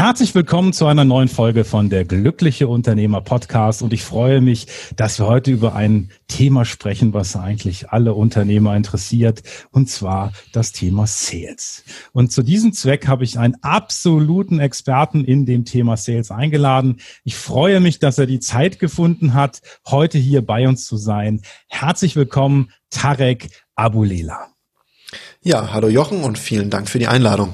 Herzlich willkommen zu einer neuen Folge von der Glückliche Unternehmer Podcast und ich freue mich, dass wir heute über ein Thema sprechen, was eigentlich alle Unternehmer interessiert und zwar das Thema Sales. Und zu diesem Zweck habe ich einen absoluten Experten in dem Thema Sales eingeladen. Ich freue mich, dass er die Zeit gefunden hat, heute hier bei uns zu sein. Herzlich willkommen, Tarek Abulela. Ja, hallo Jochen und vielen Dank für die Einladung.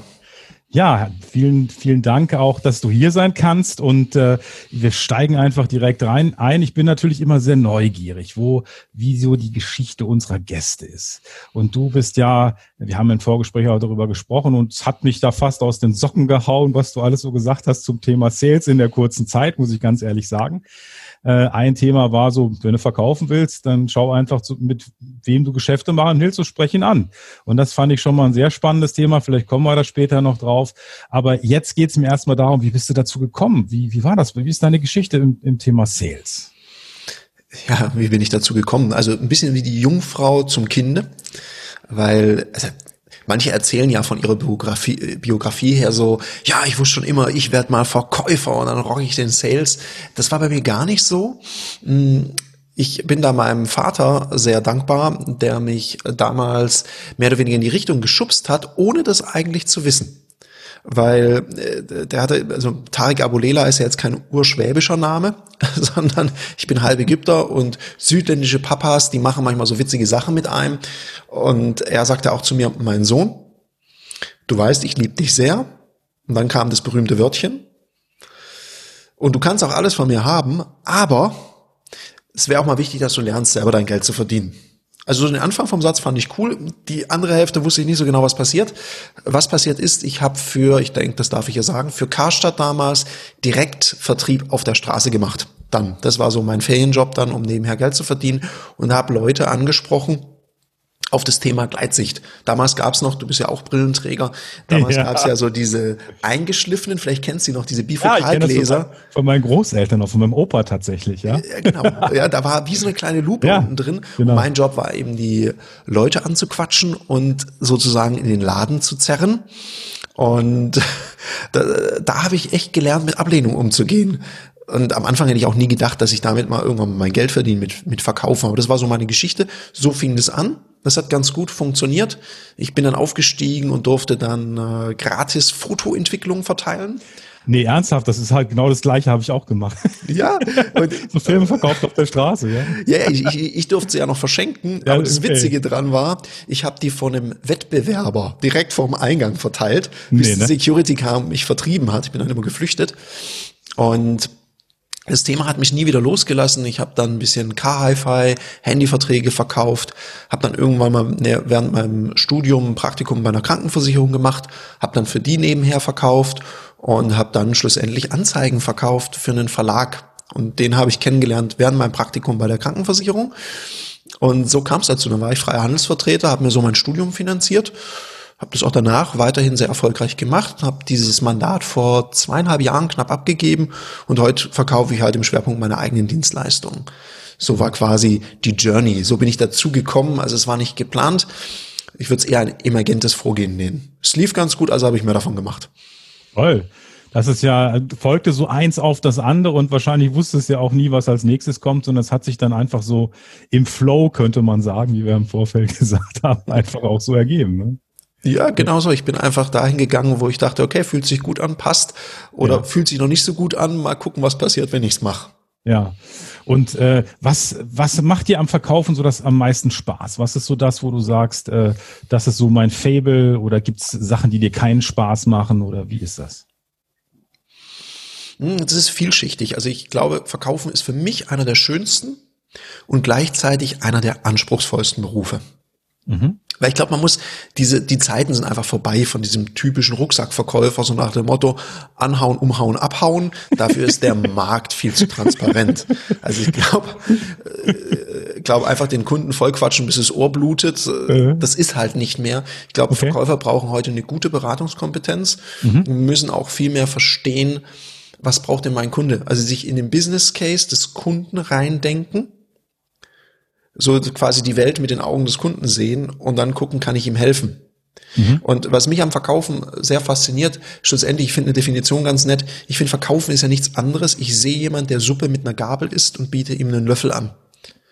Ja, vielen, vielen Dank auch, dass du hier sein kannst und äh, wir steigen einfach direkt rein ein. Ich bin natürlich immer sehr neugierig, wo, wie so die Geschichte unserer Gäste ist. Und du bist ja, wir haben im Vorgespräch auch darüber gesprochen und es hat mich da fast aus den Socken gehauen, was du alles so gesagt hast zum Thema Sales in der kurzen Zeit, muss ich ganz ehrlich sagen. Äh, ein Thema war so, wenn du verkaufen willst, dann schau einfach, zu, mit wem du Geschäfte machen willst, so sprechen an. Und das fand ich schon mal ein sehr spannendes Thema. Vielleicht kommen wir da später noch drauf. Aber jetzt geht es mir erstmal darum, wie bist du dazu gekommen? Wie, wie war das? Wie ist deine Geschichte im, im Thema Sales? Ja, wie bin ich dazu gekommen? Also ein bisschen wie die Jungfrau zum Kinde, weil also Manche erzählen ja von ihrer Biografie, Biografie her so, ja, ich wusste schon immer, ich werde mal Verkäufer und dann rocke ich den Sales. Das war bei mir gar nicht so. Hm, ich bin da meinem Vater sehr dankbar, der mich damals mehr oder weniger in die Richtung geschubst hat, ohne das eigentlich zu wissen weil äh, der hatte, also Tarek Abulela ist ja jetzt kein urschwäbischer Name, sondern ich bin halb Ägypter und südländische Papas, die machen manchmal so witzige Sachen mit einem. Und er sagte auch zu mir, mein Sohn, du weißt, ich liebe dich sehr. Und dann kam das berühmte Wörtchen. Und du kannst auch alles von mir haben, aber es wäre auch mal wichtig, dass du lernst, selber dein Geld zu verdienen. Also den Anfang vom Satz fand ich cool. Die andere Hälfte wusste ich nicht so genau, was passiert. Was passiert ist, ich habe für, ich denke, das darf ich ja sagen, für Karstadt damals direkt Vertrieb auf der Straße gemacht. Dann, das war so mein Ferienjob dann, um nebenher Geld zu verdienen und habe Leute angesprochen, auf das Thema Gleitsicht. Damals gab's noch, du bist ja auch Brillenträger, damals ja. gab's ja so diese eingeschliffenen, vielleicht kennst du noch, diese Bifokalgläser. Ja, von, meinen Großeltern, auch von meinem Opa tatsächlich, ja. ja genau, ja, da war wie so eine kleine Lupe ja, unten drin. Genau. Und mein Job war eben, die Leute anzuquatschen und sozusagen in den Laden zu zerren. Und da, da habe ich echt gelernt, mit Ablehnung umzugehen. Und am Anfang hätte ich auch nie gedacht, dass ich damit mal irgendwann mein Geld verdiene mit, mit Verkaufen. Aber das war so meine Geschichte. So fing das an. Das hat ganz gut funktioniert. Ich bin dann aufgestiegen und durfte dann äh, gratis Fotoentwicklung verteilen. Nee, ernsthaft, das ist halt genau das gleiche, habe ich auch gemacht. Ja. Und, so Filme verkauft auf der Straße, ja. Ja, ich, ich, ich durfte sie ja noch verschenken, ja, aber das okay. Witzige dran war, ich habe die von einem Wettbewerber direkt vorm Eingang verteilt, bis nee, ne? die Security kam, mich vertrieben hat. Ich bin dann immer geflüchtet. Und das Thema hat mich nie wieder losgelassen. Ich habe dann ein bisschen Car-Hi-Fi, Handyverträge verkauft, habe dann irgendwann mal ne, während meinem Studium ein Praktikum bei einer Krankenversicherung gemacht, habe dann für die nebenher verkauft und habe dann schlussendlich Anzeigen verkauft für einen Verlag. Und den habe ich kennengelernt während meinem Praktikum bei der Krankenversicherung. Und so kam es dazu. Dann war ich freier Handelsvertreter, habe mir so mein Studium finanziert habe das auch danach weiterhin sehr erfolgreich gemacht, habe dieses Mandat vor zweieinhalb Jahren knapp abgegeben und heute verkaufe ich halt im Schwerpunkt meine eigenen Dienstleistungen. So war quasi die Journey. So bin ich dazu gekommen. Also es war nicht geplant. Ich würde es eher ein emergentes Vorgehen nennen. Es lief ganz gut, also habe ich mehr davon gemacht. Toll. Das ist ja, folgte so eins auf das andere und wahrscheinlich wusste es ja auch nie, was als nächstes kommt, sondern es hat sich dann einfach so im Flow, könnte man sagen, wie wir im Vorfeld gesagt haben, einfach auch so ergeben. Ne? Ja, genau so. Ich bin einfach dahin gegangen, wo ich dachte, okay, fühlt sich gut an, passt. Oder ja. fühlt sich noch nicht so gut an, mal gucken, was passiert, wenn ich's mache. Ja. Und äh, was, was macht dir am Verkaufen so das am meisten Spaß? Was ist so das, wo du sagst, äh, das ist so mein Fable oder gibt's Sachen, die dir keinen Spaß machen oder wie ist das? Hm, das ist vielschichtig. Also ich glaube, Verkaufen ist für mich einer der schönsten und gleichzeitig einer der anspruchsvollsten Berufe. Mhm. Weil ich glaube, man muss, diese, die Zeiten sind einfach vorbei von diesem typischen Rucksackverkäufer, so nach dem Motto, anhauen, umhauen, abhauen. Dafür ist der Markt viel zu transparent. Also ich glaube, äh, glaube einfach den Kunden vollquatschen, bis das Ohr blutet. Äh. Das ist halt nicht mehr. Ich glaube, okay. Verkäufer brauchen heute eine gute Beratungskompetenz, mhm. müssen auch viel mehr verstehen, was braucht denn mein Kunde? Also sich in den Business Case des Kunden reindenken so quasi die Welt mit den Augen des Kunden sehen und dann gucken, kann ich ihm helfen. Mhm. Und was mich am Verkaufen sehr fasziniert, schlussendlich, ich finde eine Definition ganz nett, ich finde Verkaufen ist ja nichts anderes. Ich sehe jemand, der Suppe mit einer Gabel isst und biete ihm einen Löffel an.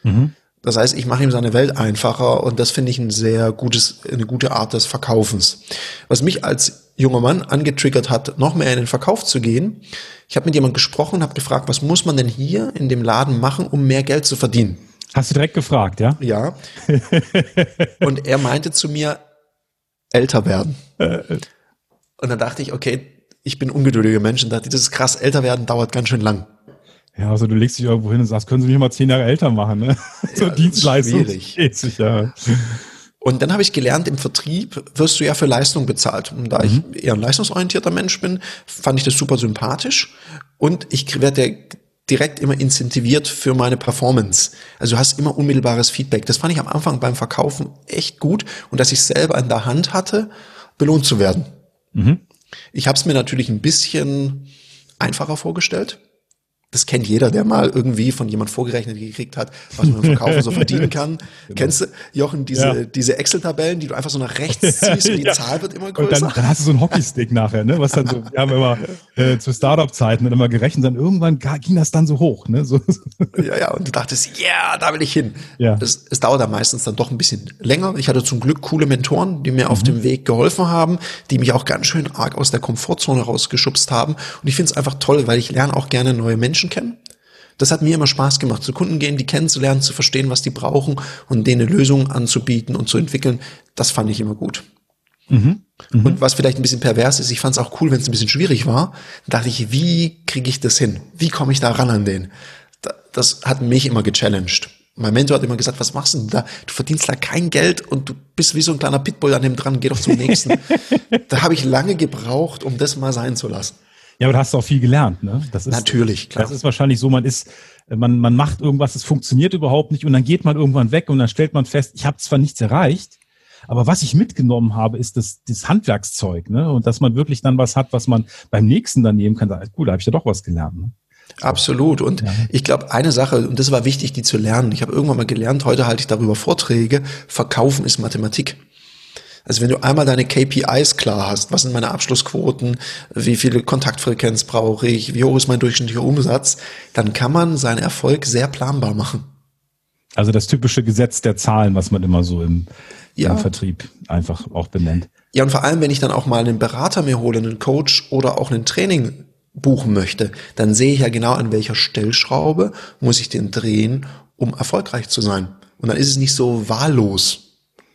Mhm. Das heißt, ich mache ihm seine Welt einfacher und das finde ich ein sehr gutes, eine gute Art des Verkaufens. Was mich als junger Mann angetriggert hat, noch mehr in den Verkauf zu gehen. Ich habe mit jemandem gesprochen, habe gefragt, was muss man denn hier in dem Laden machen, um mehr Geld zu verdienen? Hast du direkt gefragt, ja? Ja. Und er meinte zu mir, älter werden. Und dann dachte ich, okay, ich bin ungeduldiger Mensch und dachte, das ist krass, älter werden dauert ganz schön lang. Ja, also du legst dich irgendwo hin und sagst, können Sie mich mal zehn Jahre älter machen, ne? so ja, Dienstleistung. Schwierig. Ja. Und dann habe ich gelernt, im Vertrieb wirst du ja für Leistung bezahlt. Und da mhm. ich eher ein leistungsorientierter Mensch bin, fand ich das super sympathisch. Und ich werde direkt immer incentiviert für meine Performance. Also du hast immer unmittelbares Feedback. Das fand ich am Anfang beim Verkaufen echt gut und dass ich selber in der Hand hatte, belohnt zu werden. Mhm. Ich habe es mir natürlich ein bisschen einfacher vorgestellt das kennt jeder, der mal irgendwie von jemand vorgerechnet gekriegt hat, was man im Verkaufen so verdienen kann. Genau. Kennst du, Jochen, diese, ja. diese Excel-Tabellen, die du einfach so nach rechts ziehst und die ja. Zahl wird immer größer? Und dann, dann hast du so einen Hockeystick nachher, ne? Was dann so, wir haben immer äh, zu Startup-Zeiten immer gerechnet, dann irgendwann ging das dann so hoch, ne? So. Ja, ja, und du dachtest, ja, yeah, da will ich hin. Ja. Es, es dauert dann meistens dann doch ein bisschen länger. Ich hatte zum Glück coole Mentoren, die mir mhm. auf dem Weg geholfen haben, die mich auch ganz schön arg aus der Komfortzone rausgeschubst haben. Und ich finde es einfach toll, weil ich lerne auch gerne neue Menschen Menschen kennen. Das hat mir immer Spaß gemacht, zu Kunden gehen, die kennenzulernen, zu verstehen, was die brauchen und denen Lösungen anzubieten und zu entwickeln. Das fand ich immer gut. Mhm. Mhm. Und was vielleicht ein bisschen pervers ist, ich fand es auch cool, wenn es ein bisschen schwierig war. Dann dachte ich, wie kriege ich das hin? Wie komme ich da ran an den? Das hat mich immer gechallenged. Mein Mentor hat immer gesagt, was machst du denn da? Du verdienst da kein Geld und du bist wie so ein kleiner Pitbull an dem dran, geh doch zum nächsten. da habe ich lange gebraucht, um das mal sein zu lassen. Ja, aber da hast du auch viel gelernt, ne? Das ist, Natürlich, klar. Das ist wahrscheinlich so, man ist, man, man macht irgendwas, es funktioniert überhaupt nicht und dann geht man irgendwann weg und dann stellt man fest, ich habe zwar nichts erreicht, aber was ich mitgenommen habe, ist das, das Handwerkszeug, ne? Und dass man wirklich dann was hat, was man beim nächsten dann nehmen kann. Cool, da habe ich ja doch was gelernt. Ne? Absolut. Und ja. ich glaube, eine Sache, und das war wichtig, die zu lernen. Ich habe irgendwann mal gelernt, heute halte ich darüber Vorträge, Verkaufen ist Mathematik. Also wenn du einmal deine KPIs klar hast, was sind meine Abschlussquoten, wie viele Kontaktfrequenz brauche ich, wie hoch ist mein durchschnittlicher Umsatz, dann kann man seinen Erfolg sehr planbar machen. Also das typische Gesetz der Zahlen, was man immer so im, ja. im Vertrieb einfach auch benennt. Ja, und vor allem, wenn ich dann auch mal einen Berater mir hole, einen Coach oder auch ein Training buchen möchte, dann sehe ich ja genau, an welcher Stellschraube muss ich den drehen, um erfolgreich zu sein. Und dann ist es nicht so wahllos.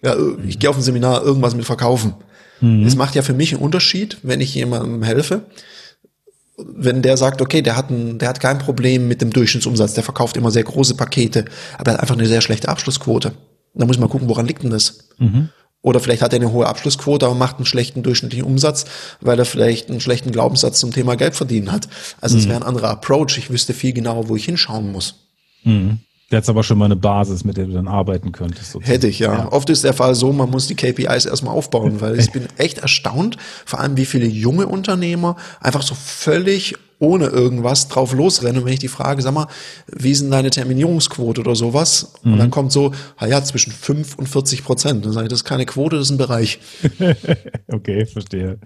Ja, ich gehe auf ein Seminar, irgendwas mit verkaufen. Mhm. Es macht ja für mich einen Unterschied, wenn ich jemandem helfe. Wenn der sagt, okay, der hat, ein, der hat kein Problem mit dem Durchschnittsumsatz, der verkauft immer sehr große Pakete, aber er hat einfach eine sehr schlechte Abschlussquote. Da muss man gucken, woran liegt denn das? Mhm. Oder vielleicht hat er eine hohe Abschlussquote, aber macht einen schlechten durchschnittlichen Umsatz, weil er vielleicht einen schlechten Glaubenssatz zum Thema Geld verdienen hat. Also es mhm. wäre ein anderer Approach. Ich wüsste viel genauer, wo ich hinschauen muss. Mhm. Jetzt aber schon mal eine Basis, mit der du dann arbeiten könntest. Sozusagen. Hätte ich, ja. ja. Oft ist der Fall so, man muss die KPIs erstmal aufbauen, weil ich bin echt erstaunt, vor allem wie viele junge Unternehmer einfach so völlig ohne irgendwas drauf losrennen. Und wenn ich die frage, sag mal, wie ist denn deine Terminierungsquote oder sowas? Mhm. Und dann kommt so, ah ja, zwischen 5 und 40 Prozent. Dann sage ich, das ist keine Quote, das ist ein Bereich. okay, verstehe.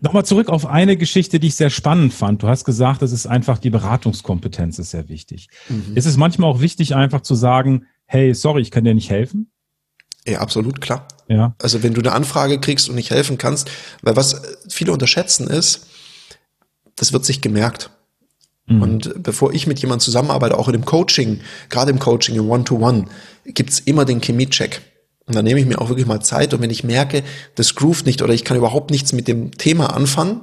Nochmal zurück auf eine Geschichte, die ich sehr spannend fand. Du hast gesagt, das ist einfach die Beratungskompetenz ist sehr wichtig. Mhm. Ist es manchmal auch wichtig, einfach zu sagen, hey, sorry, ich kann dir nicht helfen? Ja, absolut, klar. Ja. Also wenn du eine Anfrage kriegst und nicht helfen kannst, weil was viele unterschätzen ist, das wird sich gemerkt. Mhm. Und bevor ich mit jemandem zusammenarbeite, auch in dem Coaching, gerade im Coaching, im One-to-One, gibt's immer den Chemie-Check. Und dann nehme ich mir auch wirklich mal Zeit und wenn ich merke, das groovt nicht oder ich kann überhaupt nichts mit dem Thema anfangen,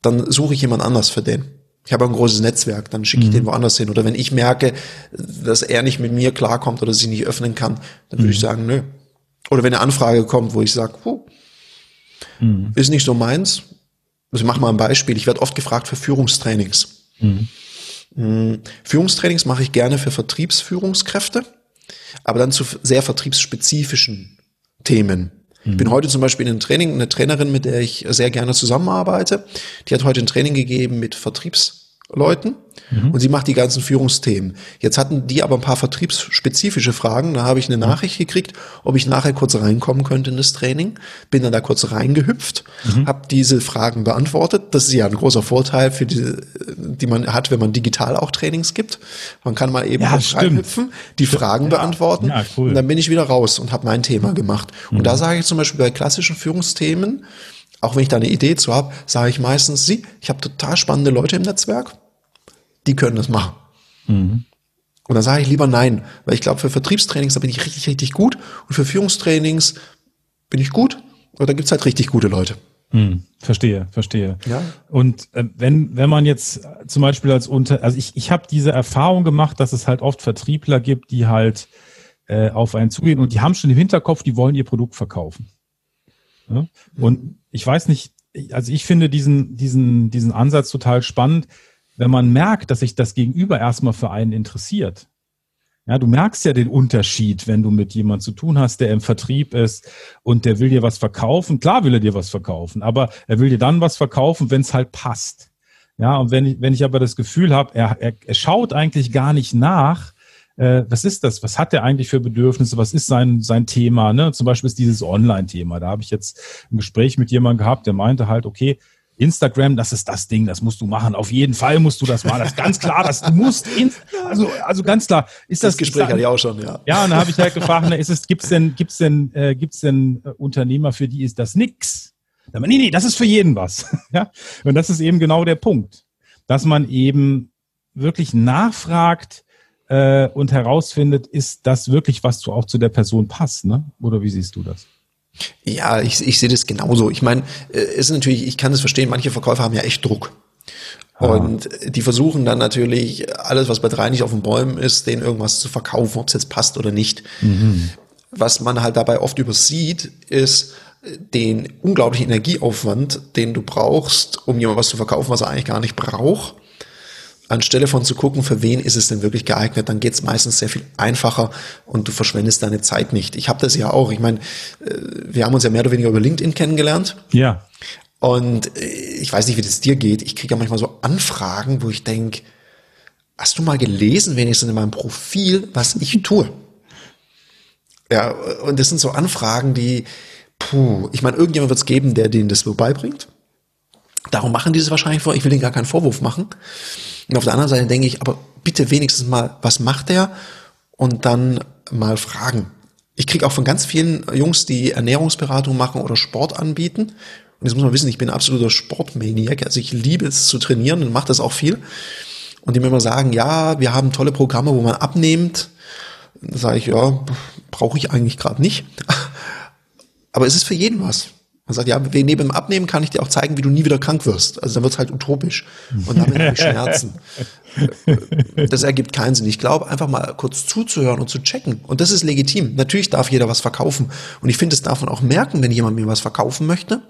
dann suche ich jemand anders für den. Ich habe ein großes Netzwerk, dann schicke ich mhm. den woanders hin. Oder wenn ich merke, dass er nicht mit mir klarkommt oder sich nicht öffnen kann, dann würde mhm. ich sagen, nö. Oder wenn eine Anfrage kommt, wo ich sage, oh, mhm. ist nicht so meins. Also ich mache mal ein Beispiel. Ich werde oft gefragt für Führungstrainings. Mhm. Führungstrainings mache ich gerne für Vertriebsführungskräfte, aber dann zu sehr vertriebsspezifischen Themen. Ich bin mhm. heute zum Beispiel in einem Training, eine Trainerin, mit der ich sehr gerne zusammenarbeite, die hat heute ein Training gegeben mit Vertriebsleuten Mhm. Und sie macht die ganzen Führungsthemen. Jetzt hatten die aber ein paar vertriebsspezifische Fragen. Da habe ich eine mhm. Nachricht gekriegt, ob ich nachher kurz reinkommen könnte in das Training. Bin dann da kurz reingehüpft, mhm. habe diese Fragen beantwortet. Das ist ja ein großer Vorteil für die, die man hat, wenn man digital auch Trainings gibt. Man kann mal eben ja, reinhüpfen, die stimmt. Fragen ja. beantworten ja, cool. und dann bin ich wieder raus und habe mein Thema gemacht. Und mhm. da sage ich zum Beispiel bei klassischen Führungsthemen, auch wenn ich da eine Idee zu habe, sage ich meistens, sie, ich habe total spannende Leute im Netzwerk die können das machen. Mhm. Und dann sage ich lieber nein, weil ich glaube, für Vertriebstrainings, da bin ich richtig, richtig gut und für Führungstrainings bin ich gut und da gibt's halt richtig gute Leute. Hm, verstehe, verstehe. Ja. Und äh, wenn, wenn man jetzt zum Beispiel als Unter, also ich, ich habe diese Erfahrung gemacht, dass es halt oft Vertriebler gibt, die halt äh, auf einen zugehen und die haben schon im Hinterkopf, die wollen ihr Produkt verkaufen. Ja? Und ich weiß nicht, also ich finde diesen, diesen, diesen Ansatz total spannend, wenn man merkt, dass sich das Gegenüber erstmal für einen interessiert. Ja, du merkst ja den Unterschied, wenn du mit jemand zu tun hast, der im Vertrieb ist und der will dir was verkaufen. Klar will er dir was verkaufen, aber er will dir dann was verkaufen, wenn es halt passt. Ja, und wenn ich, wenn ich aber das Gefühl habe, er, er, er schaut eigentlich gar nicht nach, äh, was ist das? Was hat er eigentlich für Bedürfnisse? Was ist sein, sein Thema? Ne? Zum Beispiel ist dieses Online-Thema. Da habe ich jetzt ein Gespräch mit jemandem gehabt, der meinte halt, okay, Instagram, das ist das Ding, das musst du machen. Auf jeden Fall musst du das machen. Das ist ganz klar, dass du musst. In, also, also ganz klar. Ist das, das Gespräch hatte ich auch schon, ja. Ja, und dann habe ich halt gefragt, na, ist es, gibt's denn, gibt's denn, äh, gibt's denn äh, Unternehmer, für die ist das nix? Dann, nee, nee, das ist für jeden was. ja, und das ist eben genau der Punkt, dass man eben wirklich nachfragt äh, und herausfindet, ist das wirklich was zu auch zu der Person passt, ne? Oder wie siehst du das? Ja, ich, ich sehe das genauso. Ich meine, es äh, ist natürlich, ich kann es verstehen, manche Verkäufer haben ja echt Druck. Und die versuchen dann natürlich alles, was bei drei nicht auf den Bäumen ist, denen irgendwas zu verkaufen, ob es jetzt passt oder nicht. Mhm. Was man halt dabei oft übersieht, ist den unglaublichen Energieaufwand, den du brauchst, um jemand was zu verkaufen, was er eigentlich gar nicht braucht anstelle von zu gucken, für wen ist es denn wirklich geeignet, dann geht es meistens sehr viel einfacher und du verschwendest deine Zeit nicht. Ich habe das ja auch. Ich meine, äh, wir haben uns ja mehr oder weniger über LinkedIn kennengelernt. Ja. Und äh, ich weiß nicht, wie das dir geht. Ich kriege ja manchmal so Anfragen, wo ich denk, hast du mal gelesen, wenigstens in meinem Profil, was ich tue? Ja, und das sind so Anfragen, die, puh, ich meine, irgendjemand wird es geben, der denen das so beibringt. Darum machen die es wahrscheinlich vor. Ich will denen gar keinen Vorwurf machen. Und auf der anderen Seite denke ich, aber bitte wenigstens mal, was macht der? Und dann mal fragen. Ich kriege auch von ganz vielen Jungs, die Ernährungsberatung machen oder Sport anbieten. Und jetzt muss man wissen, ich bin ein absoluter Sportmaniac. Also ich liebe es zu trainieren und mache das auch viel. Und die mir immer sagen, ja, wir haben tolle Programme, wo man abnimmt. Da sage ich, ja, brauche ich eigentlich gerade nicht. Aber es ist für jeden was. Man sagt, ja, neben dem Abnehmen kann ich dir auch zeigen, wie du nie wieder krank wirst. Also dann wird es halt utopisch. Und damit habe ich Schmerzen. Das ergibt keinen Sinn. Ich glaube, einfach mal kurz zuzuhören und zu checken. Und das ist legitim. Natürlich darf jeder was verkaufen. Und ich finde, das darf man auch merken, wenn jemand mir was verkaufen möchte.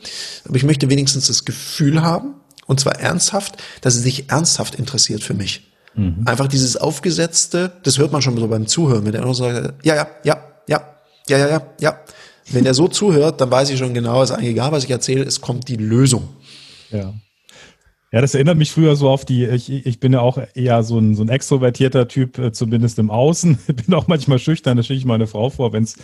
Aber ich möchte wenigstens das Gefühl haben, und zwar ernsthaft, dass er sich ernsthaft interessiert für mich. Mhm. Einfach dieses Aufgesetzte, das hört man schon so beim Zuhören, wenn der nur sagt, ja, ja, ja, ja, ja, ja, ja, ja. Wenn er so zuhört, dann weiß ich schon genau, ist eigentlich egal, was ich erzähle, es kommt die Lösung. Ja. Ja, das erinnert mich früher so auf die, ich, ich bin ja auch eher so ein, so ein extrovertierter Typ, äh, zumindest im Außen. bin auch manchmal schüchtern, da schicke ich meine Frau vor, wenn es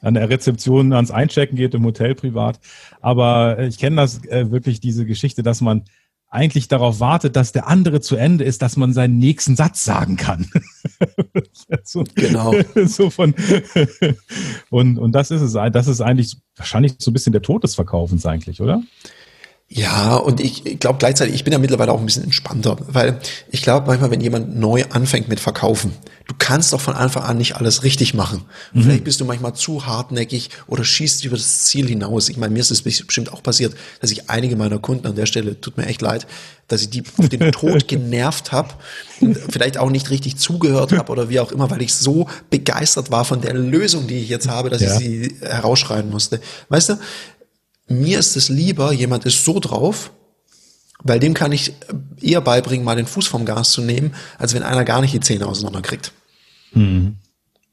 an der Rezeption ans Einchecken geht, im Hotel privat. Aber äh, ich kenne das äh, wirklich, diese Geschichte, dass man eigentlich darauf wartet, dass der andere zu Ende ist, dass man seinen nächsten Satz sagen kann. so, genau. So von, und, und das ist es, das ist eigentlich wahrscheinlich so ein bisschen der Tod des Verkaufens eigentlich, oder? Ja, und ich glaube gleichzeitig, ich bin ja mittlerweile auch ein bisschen entspannter, weil ich glaube manchmal, wenn jemand neu anfängt mit Verkaufen, du kannst doch von Anfang an nicht alles richtig machen. Mhm. Vielleicht bist du manchmal zu hartnäckig oder schießt über das Ziel hinaus. Ich meine, mir ist es bestimmt auch passiert, dass ich einige meiner Kunden an der Stelle, tut mir echt leid, dass ich die auf den Tod genervt habe und vielleicht auch nicht richtig zugehört habe oder wie auch immer, weil ich so begeistert war von der Lösung, die ich jetzt habe, dass ja. ich sie herausschreien musste. Weißt du, mir ist es lieber, jemand ist so drauf, weil dem kann ich eher beibringen, mal den Fuß vom Gas zu nehmen, als wenn einer gar nicht die Zähne auseinanderkriegt. Mhm.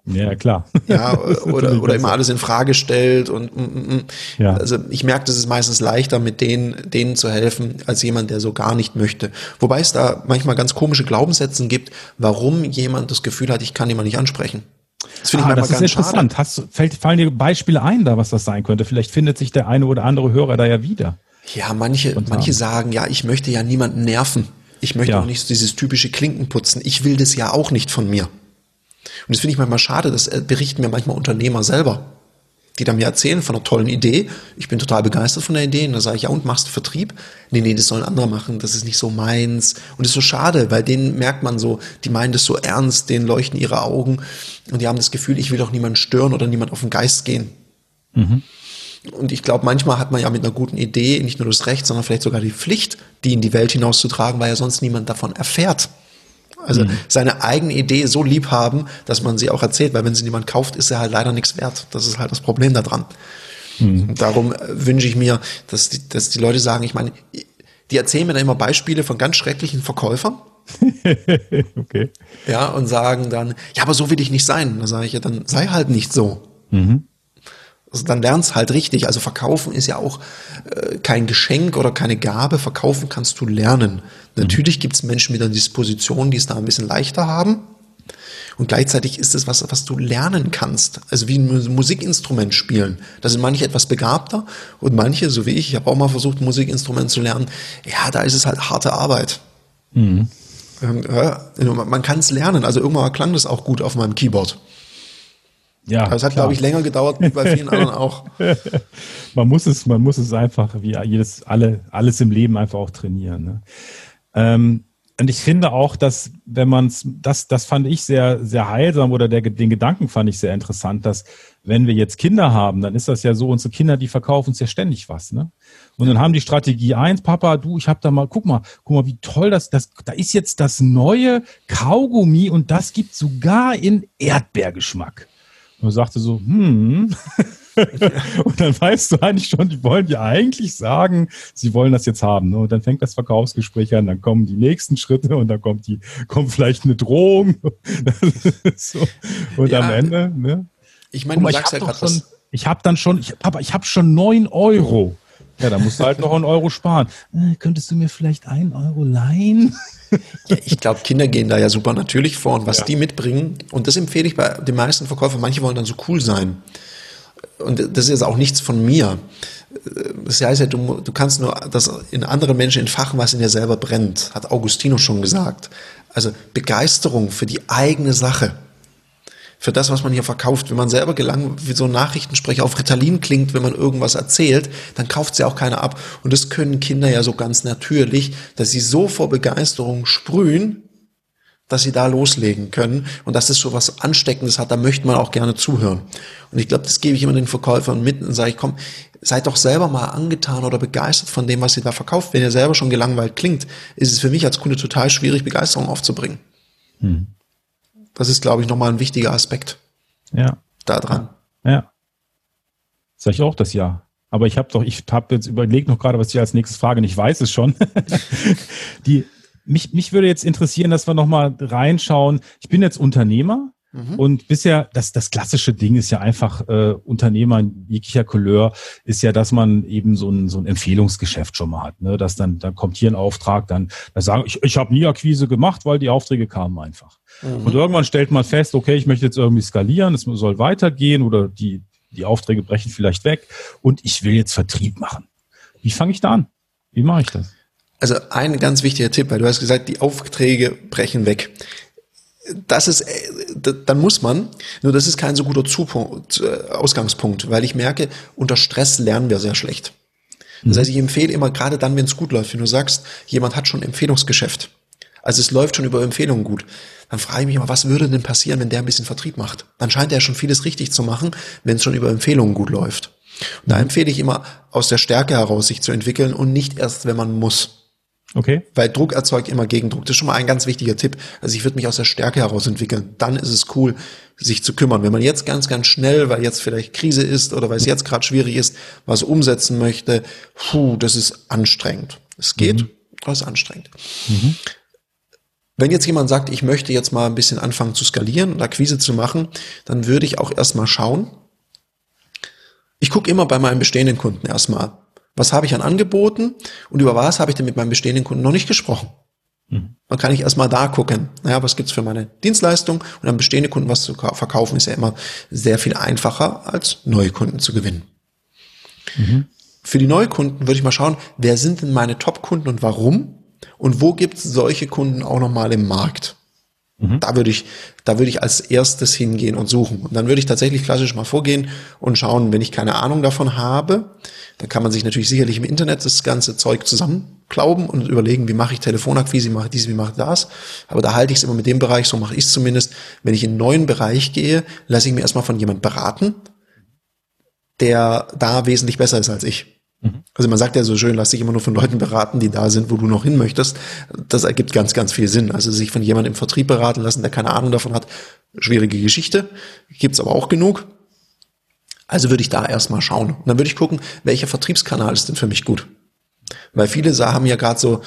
Ja, klar. Ja, oder, oder immer alles in Frage stellt und mm, mm, mm. ja. also ich merke, das ist meistens leichter, mit denen, denen zu helfen, als jemand, der so gar nicht möchte. Wobei es da manchmal ganz komische Glaubenssätze gibt, warum jemand das Gefühl hat, ich kann jemand nicht ansprechen. Das finde ich ah, das ist interessant. Hast, fällt, fallen dir Beispiele ein, da was das sein könnte? Vielleicht findet sich der eine oder andere Hörer da ja wieder. Ja, manche, manche sagen, ja, ich möchte ja niemanden nerven. Ich möchte ja. auch nicht so dieses typische Klinkenputzen. Ich will das ja auch nicht von mir. Und das finde ich manchmal schade, das äh, berichten mir manchmal Unternehmer selber die dann mir erzählen von einer tollen Idee. Ich bin total begeistert von der Idee. Und dann sage ich, ja, und machst du Vertrieb? Nee, nee, das sollen andere machen. Das ist nicht so meins. Und das ist so schade, weil denen merkt man so, die meinen das so ernst, denen leuchten ihre Augen. Und die haben das Gefühl, ich will doch niemanden stören oder niemand auf den Geist gehen. Mhm. Und ich glaube, manchmal hat man ja mit einer guten Idee nicht nur das Recht, sondern vielleicht sogar die Pflicht, die in die Welt hinauszutragen, weil ja sonst niemand davon erfährt. Also mhm. seine eigene Idee so lieb haben, dass man sie auch erzählt, weil wenn sie niemand kauft, ist er halt leider nichts wert. Das ist halt das Problem daran. Mhm. darum äh, wünsche ich mir, dass die, dass die Leute sagen, ich meine, die erzählen mir dann immer Beispiele von ganz schrecklichen Verkäufern. okay. Ja, und sagen dann, ja, aber so will ich nicht sein. Dann sage ich ja, dann sei halt nicht so. Mhm. Also dann lernst halt richtig. Also verkaufen ist ja auch äh, kein Geschenk oder keine Gabe. Verkaufen kannst du lernen. Mhm. Natürlich gibt es Menschen mit einer Disposition, die es da ein bisschen leichter haben. Und gleichzeitig ist es was, was du lernen kannst. Also wie ein Musikinstrument spielen. Da sind manche etwas begabter und manche, so wie ich, ich habe auch mal versucht, ein Musikinstrument zu lernen. Ja, da ist es halt harte Arbeit. Mhm. Ähm, ja, man kann es lernen. Also irgendwann klang das auch gut auf meinem Keyboard. Ja, Aber es hat, glaube ich, länger gedauert, wie bei vielen anderen auch. man muss es, man muss es einfach, wie jedes, alle, alles im Leben einfach auch trainieren. Ne? Ähm, und ich finde auch, dass wenn man es, das, das fand ich sehr, sehr heilsam oder der, den Gedanken fand ich sehr interessant, dass wenn wir jetzt Kinder haben, dann ist das ja so, unsere Kinder, die verkaufen uns ja ständig was, ne? Und dann haben die Strategie eins, Papa, du, ich habe da mal, guck mal, guck mal, wie toll das, das, da ist jetzt das neue Kaugummi und das gibt sogar in Erdbeergeschmack. Und sagte so, hm. und dann weißt du eigentlich schon, die wollen dir eigentlich sagen, sie wollen das jetzt haben. Ne? Und dann fängt das Verkaufsgespräch an, dann kommen die nächsten Schritte und dann kommt die, kommt vielleicht eine Drohung. so. Und ja, am Ende, ne? Ich meine, du sagst ja gerade was. Ich habe dann schon, ich, Papa, ich habe schon neun Euro. Ja, da musst du halt noch einen Euro sparen. Äh, könntest du mir vielleicht einen Euro leihen? Ja, ich glaube, Kinder gehen da ja super natürlich vor und was ja. die mitbringen, und das empfehle ich bei den meisten Verkäufern, manche wollen dann so cool sein. Und das ist jetzt auch nichts von mir. Das heißt ja, du, du kannst nur das in anderen Menschen entfachen, was in dir selber brennt, hat Augustino schon gesagt. Also Begeisterung für die eigene Sache für das, was man hier verkauft. Wenn man selber gelang, wie so ein Nachrichtensprecher auf Ritalin klingt, wenn man irgendwas erzählt, dann kauft sie auch keiner ab. Und das können Kinder ja so ganz natürlich, dass sie so vor Begeisterung sprühen, dass sie da loslegen können und dass es so was Ansteckendes hat, da möchte man auch gerne zuhören. Und ich glaube, das gebe ich immer den Verkäufern mit und sage ich, komm, seid doch selber mal angetan oder begeistert von dem, was ihr da verkauft. Wenn ihr selber schon gelangweilt klingt, ist es für mich als Kunde total schwierig, Begeisterung aufzubringen. Hm. Das ist, glaube ich, nochmal ein wichtiger Aspekt. Ja. Da dran. Ja. Sag ich auch das ja. Aber ich habe doch, ich habe jetzt überlegt noch gerade, was ich als nächstes frage, und ich weiß es schon. die, mich, mich würde jetzt interessieren, dass wir nochmal reinschauen. Ich bin jetzt Unternehmer Mhm. Und bisher, das, das klassische Ding ist ja einfach, äh, Unternehmer jeglicher Couleur, ist ja, dass man eben so ein, so ein Empfehlungsgeschäft schon mal hat. Ne? Dass dann, dann kommt hier ein Auftrag, dann, dann sagen, ich, ich habe nie Akquise gemacht, weil die Aufträge kamen einfach. Mhm. Und irgendwann stellt man fest, okay, ich möchte jetzt irgendwie skalieren, es soll weitergehen oder die, die Aufträge brechen vielleicht weg und ich will jetzt Vertrieb machen. Wie fange ich da an? Wie mache ich das? Also ein ganz wichtiger Tipp, weil du hast gesagt, die Aufträge brechen weg das ist, äh, dann muss man, nur das ist kein so guter Zupunkt, äh, Ausgangspunkt, weil ich merke, unter Stress lernen wir sehr schlecht. Das heißt, ich empfehle immer, gerade dann, wenn es gut läuft, wenn du sagst, jemand hat schon Empfehlungsgeschäft, also es läuft schon über Empfehlungen gut, dann frage ich mich immer, was würde denn passieren, wenn der ein bisschen Vertrieb macht? Dann scheint er schon vieles richtig zu machen, wenn es schon über Empfehlungen gut läuft. Und da empfehle ich immer, aus der Stärke heraus sich zu entwickeln und nicht erst, wenn man muss. Okay. Weil Druck erzeugt immer Gegendruck. Das ist schon mal ein ganz wichtiger Tipp. Also ich würde mich aus der Stärke heraus entwickeln. Dann ist es cool, sich zu kümmern. Wenn man jetzt ganz, ganz schnell, weil jetzt vielleicht Krise ist oder weil es jetzt gerade schwierig ist, was umsetzen möchte, puh, das ist anstrengend. Es geht, mhm. aber es ist anstrengend. Mhm. Wenn jetzt jemand sagt, ich möchte jetzt mal ein bisschen anfangen zu skalieren und Akquise zu machen, dann würde ich auch erstmal schauen. Ich gucke immer bei meinen bestehenden Kunden erstmal, was habe ich an Angeboten und über was habe ich denn mit meinen bestehenden Kunden noch nicht gesprochen. Mhm. Dann kann ich erstmal da gucken, naja, was gibt's für meine Dienstleistung und an bestehende Kunden was zu verkaufen, ist ja immer sehr viel einfacher, als neue Kunden zu gewinnen. Mhm. Für die Neukunden würde ich mal schauen, wer sind denn meine Top-Kunden und warum? Und wo gibt's solche Kunden auch nochmal im Markt? Mhm. Da würde ich, da würde ich als erstes hingehen und suchen. Und dann würde ich tatsächlich klassisch mal vorgehen und schauen, wenn ich keine Ahnung davon habe, dann kann man sich natürlich sicherlich im Internet das ganze Zeug zusammenklauben und überlegen, wie mache ich Telefonakquise, wie mache ich dies, wie mache ich das. Aber da halte ich es immer mit dem Bereich, so mache ich es zumindest. Wenn ich in einen neuen Bereich gehe, lasse ich mir erstmal von jemand beraten, der da wesentlich besser ist als ich. Mhm. Also man sagt ja so schön, lass dich immer nur von Leuten beraten, die da sind, wo du noch hin möchtest. Das ergibt ganz, ganz viel Sinn. Also sich von jemandem im Vertrieb beraten lassen, der keine Ahnung davon hat, schwierige Geschichte. Gibt's aber auch genug. Also würde ich da erstmal schauen. Und dann würde ich gucken, welcher Vertriebskanal ist denn für mich gut. Weil viele haben ja gerade so,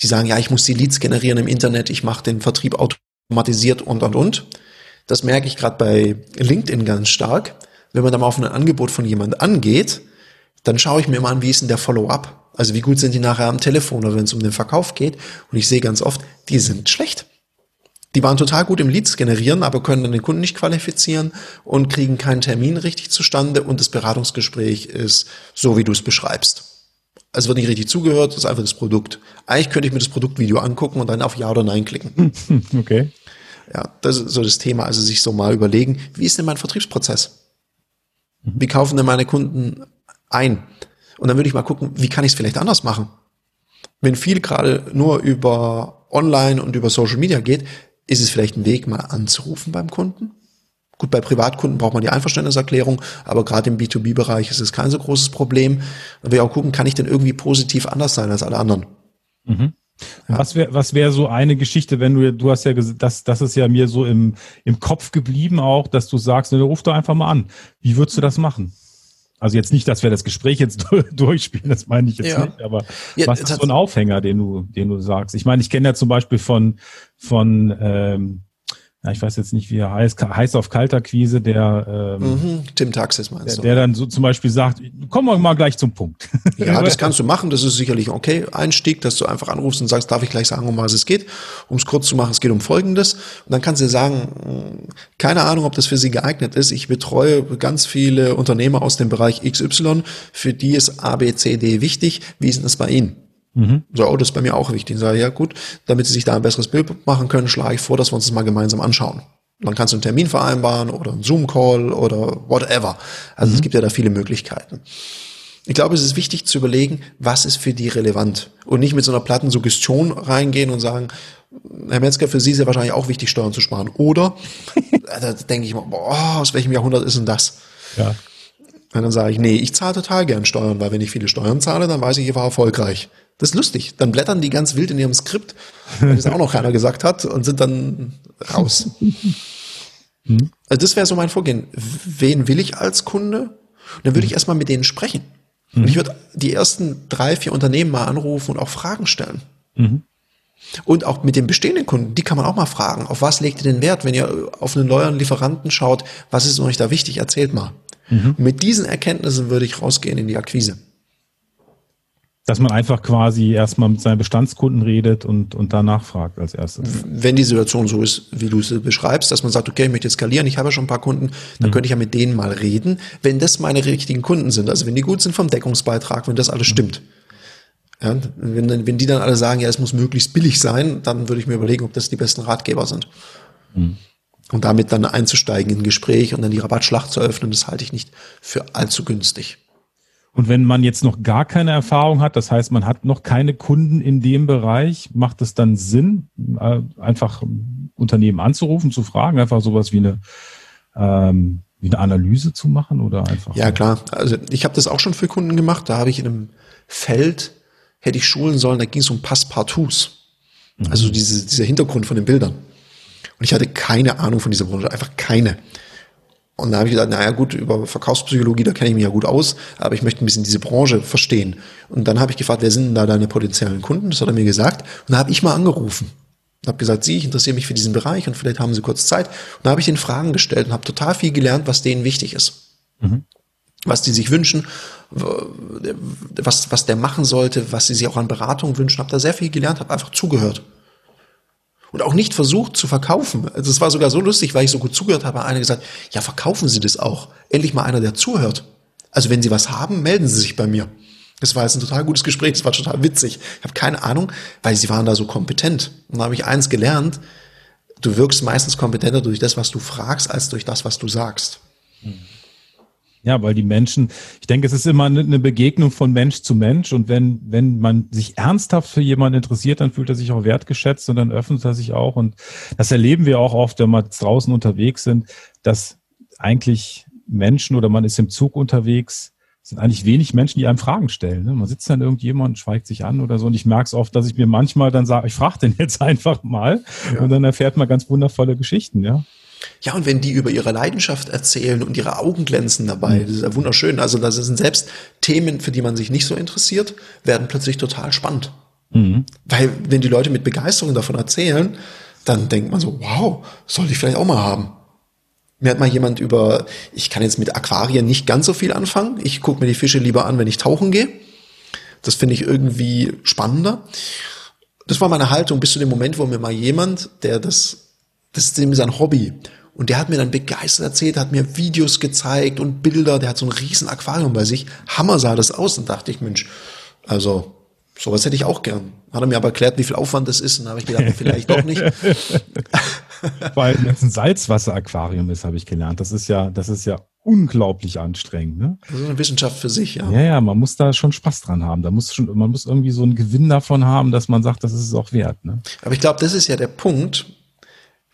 die sagen, ja, ich muss die Leads generieren im Internet, ich mache den Vertrieb automatisiert und und und. Das merke ich gerade bei LinkedIn ganz stark. Wenn man dann mal auf ein Angebot von jemand angeht, dann schaue ich mir mal an, wie ist denn der Follow-up? Also wie gut sind die nachher am Telefon oder wenn es um den Verkauf geht? Und ich sehe ganz oft, die sind schlecht. Die waren total gut im Leads generieren, aber können dann den Kunden nicht qualifizieren und kriegen keinen Termin richtig zustande und das Beratungsgespräch ist so, wie du es beschreibst. Es wird nicht richtig zugehört, das ist einfach das Produkt. Eigentlich könnte ich mir das Produktvideo angucken und dann auf Ja oder Nein klicken. Okay. Ja, das ist so das Thema, also sich so mal überlegen, wie ist denn mein Vertriebsprozess? Wie kaufen denn meine Kunden ein. Und dann würde ich mal gucken, wie kann ich es vielleicht anders machen? Wenn viel gerade nur über Online und über Social Media geht, ist es vielleicht ein Weg, mal anzurufen beim Kunden. Gut, bei Privatkunden braucht man die Einverständniserklärung, aber gerade im B2B-Bereich ist es kein so großes Problem. Dann will ich auch gucken, kann ich denn irgendwie positiv anders sein als alle anderen? Mhm. Ja. Was wäre was wäre so eine Geschichte, wenn du, du hast ja gesagt, das, das ist ja mir so im, im Kopf geblieben auch, dass du sagst, ne, ruf doch einfach mal an. Wie würdest du das machen? Also jetzt nicht, dass wir das Gespräch jetzt durchspielen, das meine ich jetzt ja. nicht, aber ja, was ist so ein Aufhänger, den du, den du sagst? Ich meine, ich kenne ja zum Beispiel von, von ähm, ja, ich weiß jetzt nicht, wie er heißt, heiß auf Kaltakquise, der ähm, mhm, Tim Taxis meinst der, du? Der dann so zum Beispiel sagt, kommen wir mal gleich zum Punkt. Ja, das kannst du machen, das ist sicherlich okay. Einstieg, dass du einfach anrufst und sagst, darf ich gleich sagen, um was es geht? Um es kurz zu machen, es geht um Folgendes. Und dann kannst du sagen, keine Ahnung, ob das für sie geeignet ist. Ich betreue ganz viele Unternehmer aus dem Bereich XY, für die ist ABCD wichtig. Wie ist denn das bei Ihnen? Mhm. So, oh, das ist bei mir auch wichtig. Ich sage, ja gut, damit Sie sich da ein besseres Bild machen können, schlage ich vor, dass wir uns das mal gemeinsam anschauen. dann kannst du einen Termin vereinbaren oder einen Zoom-Call oder whatever. Also mhm. es gibt ja da viele Möglichkeiten. Ich glaube, es ist wichtig zu überlegen, was ist für die relevant und nicht mit so einer platten Suggestion reingehen und sagen, Herr Metzger, für Sie ist ja wahrscheinlich auch wichtig, Steuern zu sparen. Oder, da denke ich mal, boah, aus welchem Jahrhundert ist denn das? Ja. Und dann sage ich, nee, ich zahle total gern Steuern, weil wenn ich viele Steuern zahle, dann weiß ich, ich war erfolgreich. Das ist lustig. Dann blättern die ganz wild in ihrem Skript, wenn es auch noch keiner gesagt hat, und sind dann raus. Hm. Also das wäre so mein Vorgehen. Wen will ich als Kunde? Und dann würde ich hm. erstmal mit denen sprechen. Und ich hm. würde die ersten drei, vier Unternehmen mal anrufen und auch Fragen stellen. Mhm. Und auch mit den bestehenden Kunden, die kann man auch mal fragen. Auf was legt ihr den Wert, wenn ihr auf einen neuen Lieferanten schaut? Was ist euch da wichtig? Erzählt mal. Mhm. Mit diesen Erkenntnissen würde ich rausgehen in die Akquise dass man einfach quasi erstmal mit seinen Bestandskunden redet und, und danach fragt als erstes. Wenn die Situation so ist, wie du es beschreibst, dass man sagt, okay, ich möchte skalieren, ich habe ja schon ein paar Kunden, dann mhm. könnte ich ja mit denen mal reden, wenn das meine richtigen Kunden sind, also wenn die gut sind vom Deckungsbeitrag, wenn das alles mhm. stimmt. Ja, wenn, wenn die dann alle sagen, ja, es muss möglichst billig sein, dann würde ich mir überlegen, ob das die besten Ratgeber sind. Mhm. Und damit dann einzusteigen in ein Gespräch und dann die Rabattschlacht zu öffnen, das halte ich nicht für allzu günstig. Und wenn man jetzt noch gar keine Erfahrung hat, das heißt, man hat noch keine Kunden in dem Bereich, macht es dann Sinn, äh, einfach Unternehmen anzurufen, zu fragen, einfach sowas wie eine, ähm, wie eine Analyse zu machen oder einfach? Ja, klar. Also ich habe das auch schon für Kunden gemacht. Da habe ich in einem Feld, hätte ich schulen sollen, da ging es um Passepartouts. Also mhm. diese, dieser Hintergrund von den Bildern. Und ich hatte keine Ahnung von dieser Branche, einfach keine. Und da habe ich gesagt, naja gut, über Verkaufspsychologie, da kenne ich mich ja gut aus, aber ich möchte ein bisschen diese Branche verstehen. Und dann habe ich gefragt, wer sind denn da deine potenziellen Kunden? Das hat er mir gesagt. Und da habe ich mal angerufen. Und habe gesagt, Sie, ich interessiere mich für diesen Bereich und vielleicht haben Sie kurz Zeit. Und da habe ich den Fragen gestellt und habe total viel gelernt, was denen wichtig ist. Mhm. Was die sich wünschen, was, was der machen sollte, was sie sich auch an Beratung wünschen. Habe da sehr viel gelernt, habe einfach zugehört und auch nicht versucht zu verkaufen. Also es war sogar so lustig, weil ich so gut zugehört habe, einer gesagt, ja, verkaufen Sie das auch. Endlich mal einer, der zuhört. Also wenn Sie was haben, melden Sie sich bei mir. Das war jetzt ein total gutes Gespräch, das war total witzig. Ich habe keine Ahnung, weil sie waren da so kompetent. Und da habe ich eins gelernt, du wirkst meistens kompetenter durch das, was du fragst, als durch das, was du sagst. Mhm. Ja, weil die Menschen, ich denke, es ist immer eine Begegnung von Mensch zu Mensch und wenn, wenn man sich ernsthaft für jemanden interessiert, dann fühlt er sich auch wertgeschätzt und dann öffnet er sich auch und das erleben wir auch oft, wenn wir draußen unterwegs sind, dass eigentlich Menschen oder man ist im Zug unterwegs, sind eigentlich wenig Menschen, die einem Fragen stellen. Ne? Man sitzt dann irgendjemand, schweigt sich an oder so und ich merke es oft, dass ich mir manchmal dann sage, ich frage den jetzt einfach mal ja. und dann erfährt man ganz wundervolle Geschichten, ja. Ja, und wenn die über ihre Leidenschaft erzählen und ihre Augen glänzen dabei, mhm. das ist ja wunderschön. Also das sind selbst Themen, für die man sich nicht so interessiert, werden plötzlich total spannend. Mhm. Weil wenn die Leute mit Begeisterung davon erzählen, dann denkt man so, wow, sollte ich vielleicht auch mal haben. Mir hat mal jemand über, ich kann jetzt mit Aquarien nicht ganz so viel anfangen. Ich gucke mir die Fische lieber an, wenn ich tauchen gehe. Das finde ich irgendwie spannender. Das war meine Haltung bis zu dem Moment, wo mir mal jemand, der das das ist ihm sein Hobby. Und der hat mir dann begeistert erzählt, hat mir Videos gezeigt und Bilder. Der hat so ein riesen Aquarium bei sich. Hammer sah das aus. Und dachte ich, Mensch, also sowas hätte ich auch gern. Hat er mir aber erklärt, wie viel Aufwand das ist. Und da habe ich gedacht, vielleicht doch nicht. Weil es ein Salzwasser-Aquarium ist, habe ich gelernt. Das ist ja, das ist ja unglaublich anstrengend. Ne? Das ist eine Wissenschaft für sich, ja. Ja, ja, man muss da schon Spaß dran haben. Da muss schon, man muss irgendwie so einen Gewinn davon haben, dass man sagt, das ist es auch wert. Ne? Aber ich glaube, das ist ja der Punkt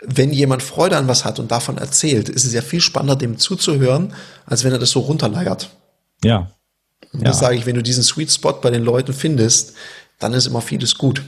wenn jemand Freude an was hat und davon erzählt, ist es ja viel spannender, dem zuzuhören, als wenn er das so runterleiert. Ja. Und das ja. sage ich, wenn du diesen Sweet Spot bei den Leuten findest, dann ist immer vieles gut.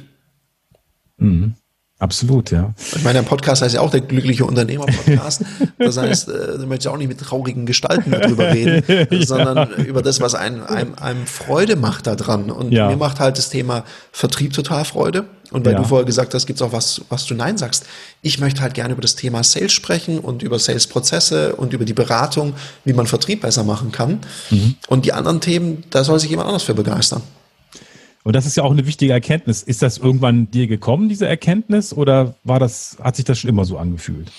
Mhm. Absolut, ja. Ich meine, der Podcast heißt ja auch der glückliche Unternehmer-Podcast. Das heißt, äh, du möchtest auch nicht mit traurigen Gestalten darüber reden, ja. sondern über das, was einem, einem, einem Freude macht da dran. Und ja. mir macht halt das Thema Vertrieb total Freude. Und weil ja. du vorher gesagt hast, gibt es auch was, was du Nein sagst. Ich möchte halt gerne über das Thema Sales sprechen und über Sales-Prozesse und über die Beratung, wie man Vertrieb besser machen kann. Mhm. Und die anderen Themen, da soll sich jemand anders für begeistern. Und das ist ja auch eine wichtige Erkenntnis. Ist das irgendwann dir gekommen, diese Erkenntnis, oder war das, hat sich das schon immer so angefühlt?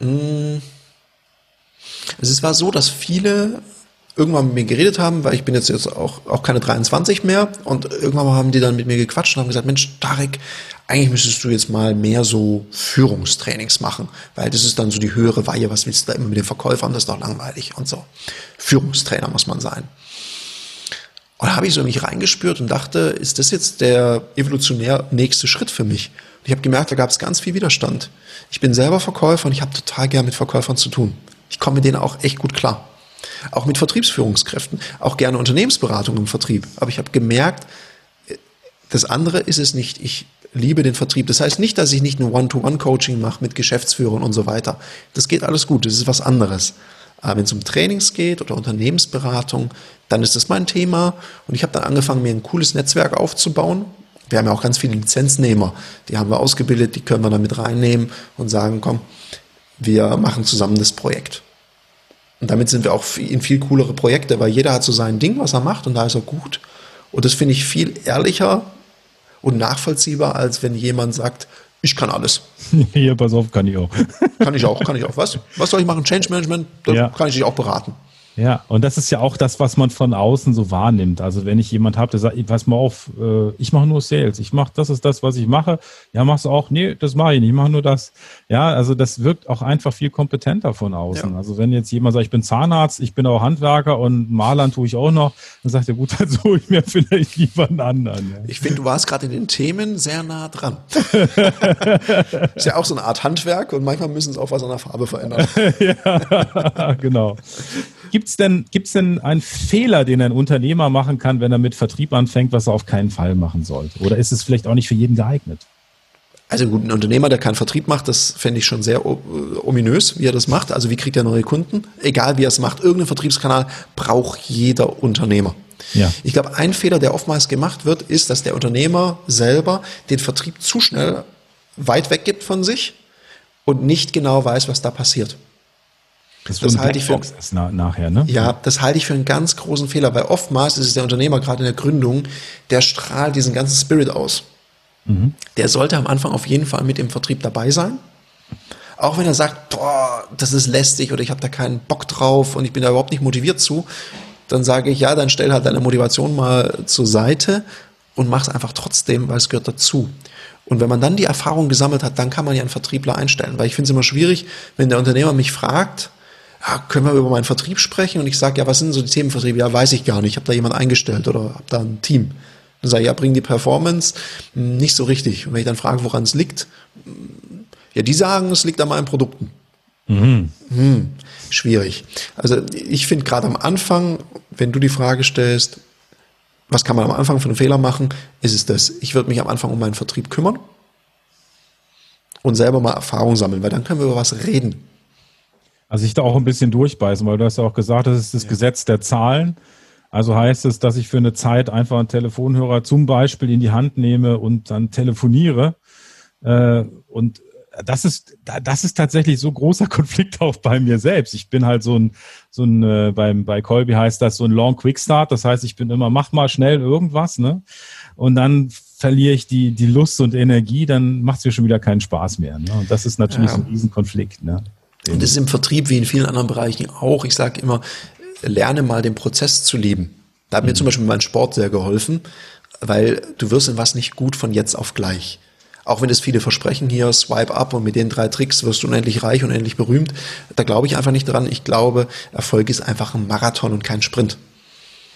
Mm. Also es war so, dass viele irgendwann mit mir geredet haben, weil ich bin jetzt, jetzt auch, auch keine 23 mehr und irgendwann haben die dann mit mir gequatscht und haben gesagt, Mensch, Tarek, eigentlich müsstest du jetzt mal mehr so Führungstrainings machen, weil das ist dann so die höhere Weihe, was willst du da immer mit den Verkäufern, das ist doch langweilig und so. Führungstrainer muss man sein. Und da habe ich so mich reingespürt und dachte, ist das jetzt der evolutionär nächste Schritt für mich? Und ich habe gemerkt, da gab es ganz viel Widerstand. Ich bin selber Verkäufer und ich habe total gern mit Verkäufern zu tun. Ich komme mit denen auch echt gut klar. Auch mit Vertriebsführungskräften, auch gerne Unternehmensberatung im Vertrieb. Aber ich habe gemerkt, das andere ist es nicht. Ich liebe den Vertrieb. Das heißt nicht, dass ich nicht ein One-to-One-Coaching mache mit Geschäftsführern und so weiter. Das geht alles gut. Das ist was anderes. Aber wenn es um Trainings geht oder Unternehmensberatung, dann ist das mein Thema. Und ich habe dann angefangen, mir ein cooles Netzwerk aufzubauen. Wir haben ja auch ganz viele Lizenznehmer. Die haben wir ausgebildet, die können wir dann mit reinnehmen und sagen, komm, wir machen zusammen das Projekt. Und damit sind wir auch in viel coolere Projekte, weil jeder hat so sein Ding, was er macht und da ist er gut. Und das finde ich viel ehrlicher und nachvollziehbar, als wenn jemand sagt, ich kann alles. Hier, pass auf, kann ich auch. Kann ich auch, kann ich auch. Was? Was soll ich machen? Change Management? Da ja. kann ich dich auch beraten. Ja, und das ist ja auch das, was man von außen so wahrnimmt. Also wenn ich jemand habe, der sagt, pass mal auf, äh, ich mache nur Sales, ich mache, das ist das, was ich mache. Ja, machst du auch? Nee, das mache ich nicht, ich mache nur das. Ja, also das wirkt auch einfach viel kompetenter von außen. Ja. Also wenn jetzt jemand sagt, ich bin Zahnarzt, ich bin auch Handwerker und Malern tue ich auch noch, dann sagt er, gut, dann suche ich mir vielleicht lieber einen anderen. Ja. Ich finde, du warst gerade in den Themen sehr nah dran. ist ja auch so eine Art Handwerk und manchmal müssen es auch was an der Farbe verändern. ja, genau. Gibt es denn, gibt's denn einen Fehler, den ein Unternehmer machen kann, wenn er mit Vertrieb anfängt, was er auf keinen Fall machen sollte? Oder ist es vielleicht auch nicht für jeden geeignet? Also gut, ein Unternehmer, der keinen Vertrieb macht, das fände ich schon sehr ominös, wie er das macht. Also wie kriegt er neue Kunden? Egal wie er es macht, irgendeinen Vertriebskanal braucht jeder Unternehmer. Ja. Ich glaube, ein Fehler, der oftmals gemacht wird, ist, dass der Unternehmer selber den Vertrieb zu schnell weit weggibt von sich und nicht genau weiß, was da passiert. Das, das halte ich für na, nachher, ne? Ja, das halte ich für einen ganz großen Fehler, weil oftmals ist es der Unternehmer gerade in der Gründung, der strahlt diesen ganzen Spirit aus. Mhm. Der sollte am Anfang auf jeden Fall mit im Vertrieb dabei sein. Auch wenn er sagt, boah, das ist lästig oder ich habe da keinen Bock drauf und ich bin da überhaupt nicht motiviert zu, dann sage ich, ja, dann stell halt deine Motivation mal zur Seite und mach es einfach trotzdem, weil es gehört dazu. Und wenn man dann die Erfahrung gesammelt hat, dann kann man ja einen Vertriebler einstellen. Weil ich finde es immer schwierig, wenn der Unternehmer mich fragt, ja, können wir über meinen Vertrieb sprechen? Und ich sage, ja, was sind so die Themen Vertrieb? Ja, weiß ich gar nicht. Ich habe da jemand eingestellt oder habe da ein Team. Dann sage ich, ja, bringen die Performance hm, nicht so richtig. Und wenn ich dann frage, woran es liegt, ja, die sagen, es liegt an meinen Produkten. Mhm. Hm, schwierig. Also ich finde gerade am Anfang, wenn du die Frage stellst, was kann man am Anfang für einen Fehler machen, ist es das. Ich würde mich am Anfang um meinen Vertrieb kümmern und selber mal Erfahrung sammeln, weil dann können wir über was reden. Also ich da auch ein bisschen durchbeißen, weil du hast ja auch gesagt, das ist das ja. Gesetz der Zahlen. Also heißt es, dass ich für eine Zeit einfach einen Telefonhörer zum Beispiel in die Hand nehme und dann telefoniere. Äh, und das ist, das ist tatsächlich so großer Konflikt auch bei mir selbst. Ich bin halt so ein, so ein, äh, beim, bei Colby heißt das so ein Long Quick Start. Das heißt, ich bin immer, mach mal schnell irgendwas, ne? Und dann verliere ich die, die Lust und Energie, dann macht es mir schon wieder keinen Spaß mehr. Ne? Und das ist natürlich ja. so ein Riesenkonflikt, ne? Und das ist im Vertrieb wie in vielen anderen Bereichen auch. Ich sage immer, lerne mal den Prozess zu lieben. Da hat mir mhm. zum Beispiel mein Sport sehr geholfen, weil du wirst in was nicht gut von jetzt auf gleich. Auch wenn es viele versprechen hier, swipe up und mit den drei Tricks wirst du unendlich reich und unendlich berühmt. Da glaube ich einfach nicht dran. Ich glaube, Erfolg ist einfach ein Marathon und kein Sprint.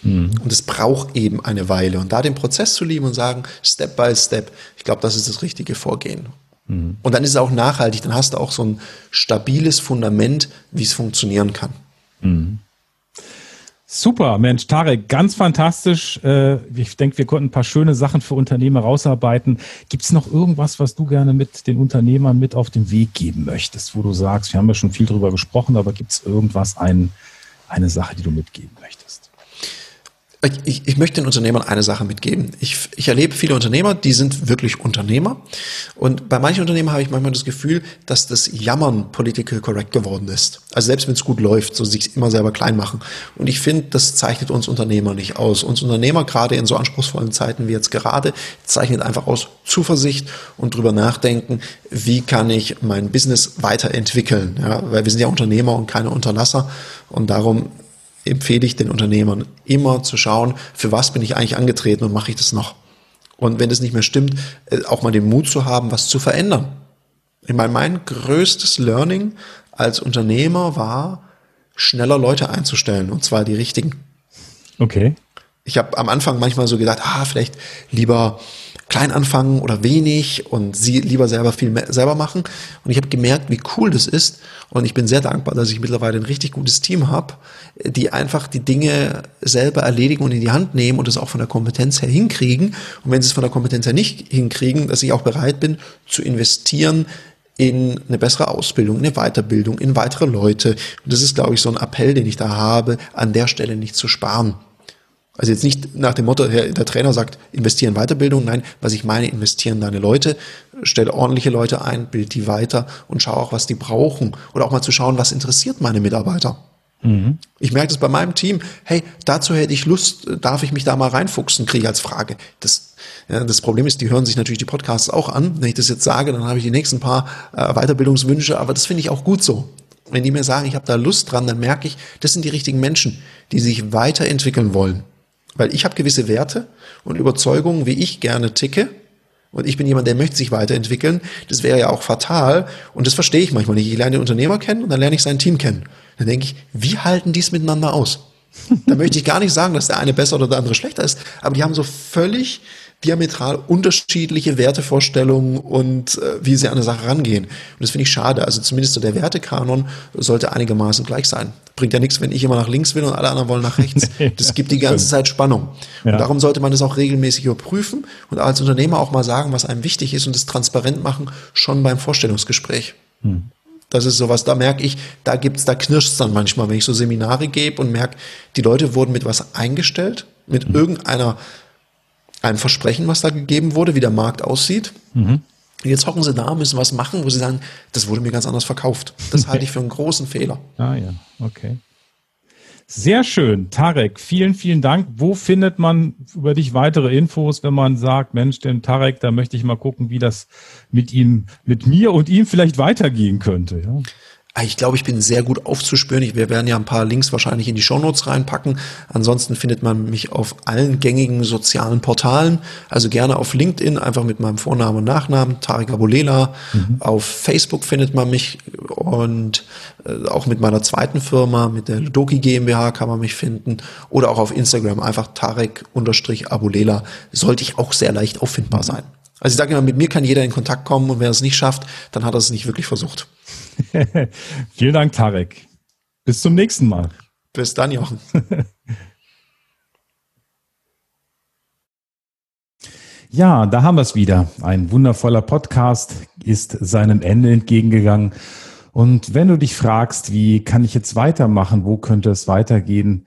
Mhm. Und es braucht eben eine Weile. Und da den Prozess zu lieben und sagen, Step by Step, ich glaube, das ist das richtige Vorgehen. Mhm. Und dann ist es auch nachhaltig, dann hast du auch so ein stabiles Fundament, wie es funktionieren kann. Mhm. Super, Mensch, Tarek, ganz fantastisch. Äh, ich denke, wir konnten ein paar schöne Sachen für Unternehmer rausarbeiten. Gibt es noch irgendwas, was du gerne mit den Unternehmern mit auf den Weg geben möchtest, wo du sagst, wir haben ja schon viel drüber gesprochen, aber gibt es irgendwas, ein, eine Sache, die du mitgeben möchtest? Ich, ich möchte den Unternehmern eine Sache mitgeben. Ich, ich erlebe viele Unternehmer, die sind wirklich Unternehmer. Und bei manchen Unternehmern habe ich manchmal das Gefühl, dass das Jammern political correct geworden ist. Also selbst wenn es gut läuft, so sich immer selber klein machen. Und ich finde, das zeichnet uns Unternehmer nicht aus. Uns Unternehmer, gerade in so anspruchsvollen Zeiten wie jetzt gerade, zeichnet einfach aus Zuversicht und drüber nachdenken, wie kann ich mein Business weiterentwickeln. Ja, weil wir sind ja Unternehmer und keine Unterlasser. Und darum empfehle ich den Unternehmern immer zu schauen, für was bin ich eigentlich angetreten und mache ich das noch. Und wenn das nicht mehr stimmt, äh, auch mal den Mut zu haben, was zu verändern. Ich meine, mein größtes Learning als Unternehmer war, schneller Leute einzustellen, und zwar die richtigen. Okay. Ich habe am Anfang manchmal so gedacht, ah, vielleicht lieber klein anfangen oder wenig und sie lieber selber viel mehr, selber machen. Und ich habe gemerkt, wie cool das ist. Und ich bin sehr dankbar, dass ich mittlerweile ein richtig gutes Team habe, die einfach die Dinge selber erledigen und in die Hand nehmen und das auch von der Kompetenz her hinkriegen. Und wenn sie es von der Kompetenz her nicht hinkriegen, dass ich auch bereit bin zu investieren in eine bessere Ausbildung, eine Weiterbildung, in weitere Leute. Und das ist, glaube ich, so ein Appell, den ich da habe, an der Stelle nicht zu sparen. Also jetzt nicht nach dem Motto, der Trainer sagt, investieren in Weiterbildung. Nein, was ich meine, investieren deine Leute, stell ordentliche Leute ein, bild die weiter und schau auch, was die brauchen. Oder auch mal zu schauen, was interessiert meine Mitarbeiter. Mhm. Ich merke das bei meinem Team. Hey, dazu hätte ich Lust, darf ich mich da mal reinfuchsen, kriege ich als Frage. Das, ja, das Problem ist, die hören sich natürlich die Podcasts auch an. Wenn ich das jetzt sage, dann habe ich die nächsten paar äh, Weiterbildungswünsche, aber das finde ich auch gut so. Wenn die mir sagen, ich habe da Lust dran, dann merke ich, das sind die richtigen Menschen, die sich weiterentwickeln wollen. Weil ich habe gewisse Werte und Überzeugungen, wie ich gerne ticke. Und ich bin jemand, der möchte sich weiterentwickeln. Das wäre ja auch fatal. Und das verstehe ich manchmal nicht. Ich lerne den Unternehmer kennen und dann lerne ich sein Team kennen. Dann denke ich, wie halten die es miteinander aus? da möchte ich gar nicht sagen, dass der eine besser oder der andere schlechter ist. Aber die haben so völlig diametral unterschiedliche Wertevorstellungen und äh, wie sie an eine Sache rangehen. Und das finde ich schade. Also zumindest so der Wertekanon sollte einigermaßen gleich sein. Bringt ja nichts, wenn ich immer nach links will und alle anderen wollen nach rechts. Das gibt die ganze Zeit Spannung. Ja. Und darum sollte man das auch regelmäßig überprüfen und als Unternehmer auch mal sagen, was einem wichtig ist und das transparent machen, schon beim Vorstellungsgespräch. Hm. Das ist sowas, da merke ich, da gibt's, da knirscht's dann manchmal, wenn ich so Seminare gebe und merke, die Leute wurden mit was eingestellt, mit mhm. irgendeiner ein Versprechen, was da gegeben wurde, wie der Markt aussieht. Mhm. Jetzt hocken sie da, müssen was machen, wo sie sagen, das wurde mir ganz anders verkauft. Das halte ich für einen großen Fehler. Ah ja, okay. Sehr schön. Tarek, vielen, vielen Dank. Wo findet man über dich weitere Infos, wenn man sagt, Mensch, den Tarek, da möchte ich mal gucken, wie das mit ihm, mit mir und ihm vielleicht weitergehen könnte. Ja? Ah, ich glaube, ich bin sehr gut aufzuspüren. Ich, wir werden ja ein paar Links wahrscheinlich in die Shownotes reinpacken. Ansonsten findet man mich auf allen gängigen sozialen Portalen. Also gerne auf LinkedIn, einfach mit meinem Vornamen und Nachnamen, Tarek Abulela. Mhm. Auf Facebook findet man mich und äh, auch mit meiner zweiten Firma, mit der Doki GmbH kann man mich finden. Oder auch auf Instagram, einfach Tarek-Abulela. Sollte ich auch sehr leicht auffindbar sein. Also ich sage immer, mit mir kann jeder in Kontakt kommen und wer es nicht schafft, dann hat er es nicht wirklich versucht. Vielen Dank, Tarek. Bis zum nächsten Mal. Bis dann, Jochen. Ja, da haben wir es wieder. Ein wundervoller Podcast ist seinem Ende entgegengegangen. Und wenn du dich fragst, wie kann ich jetzt weitermachen, wo könnte es weitergehen,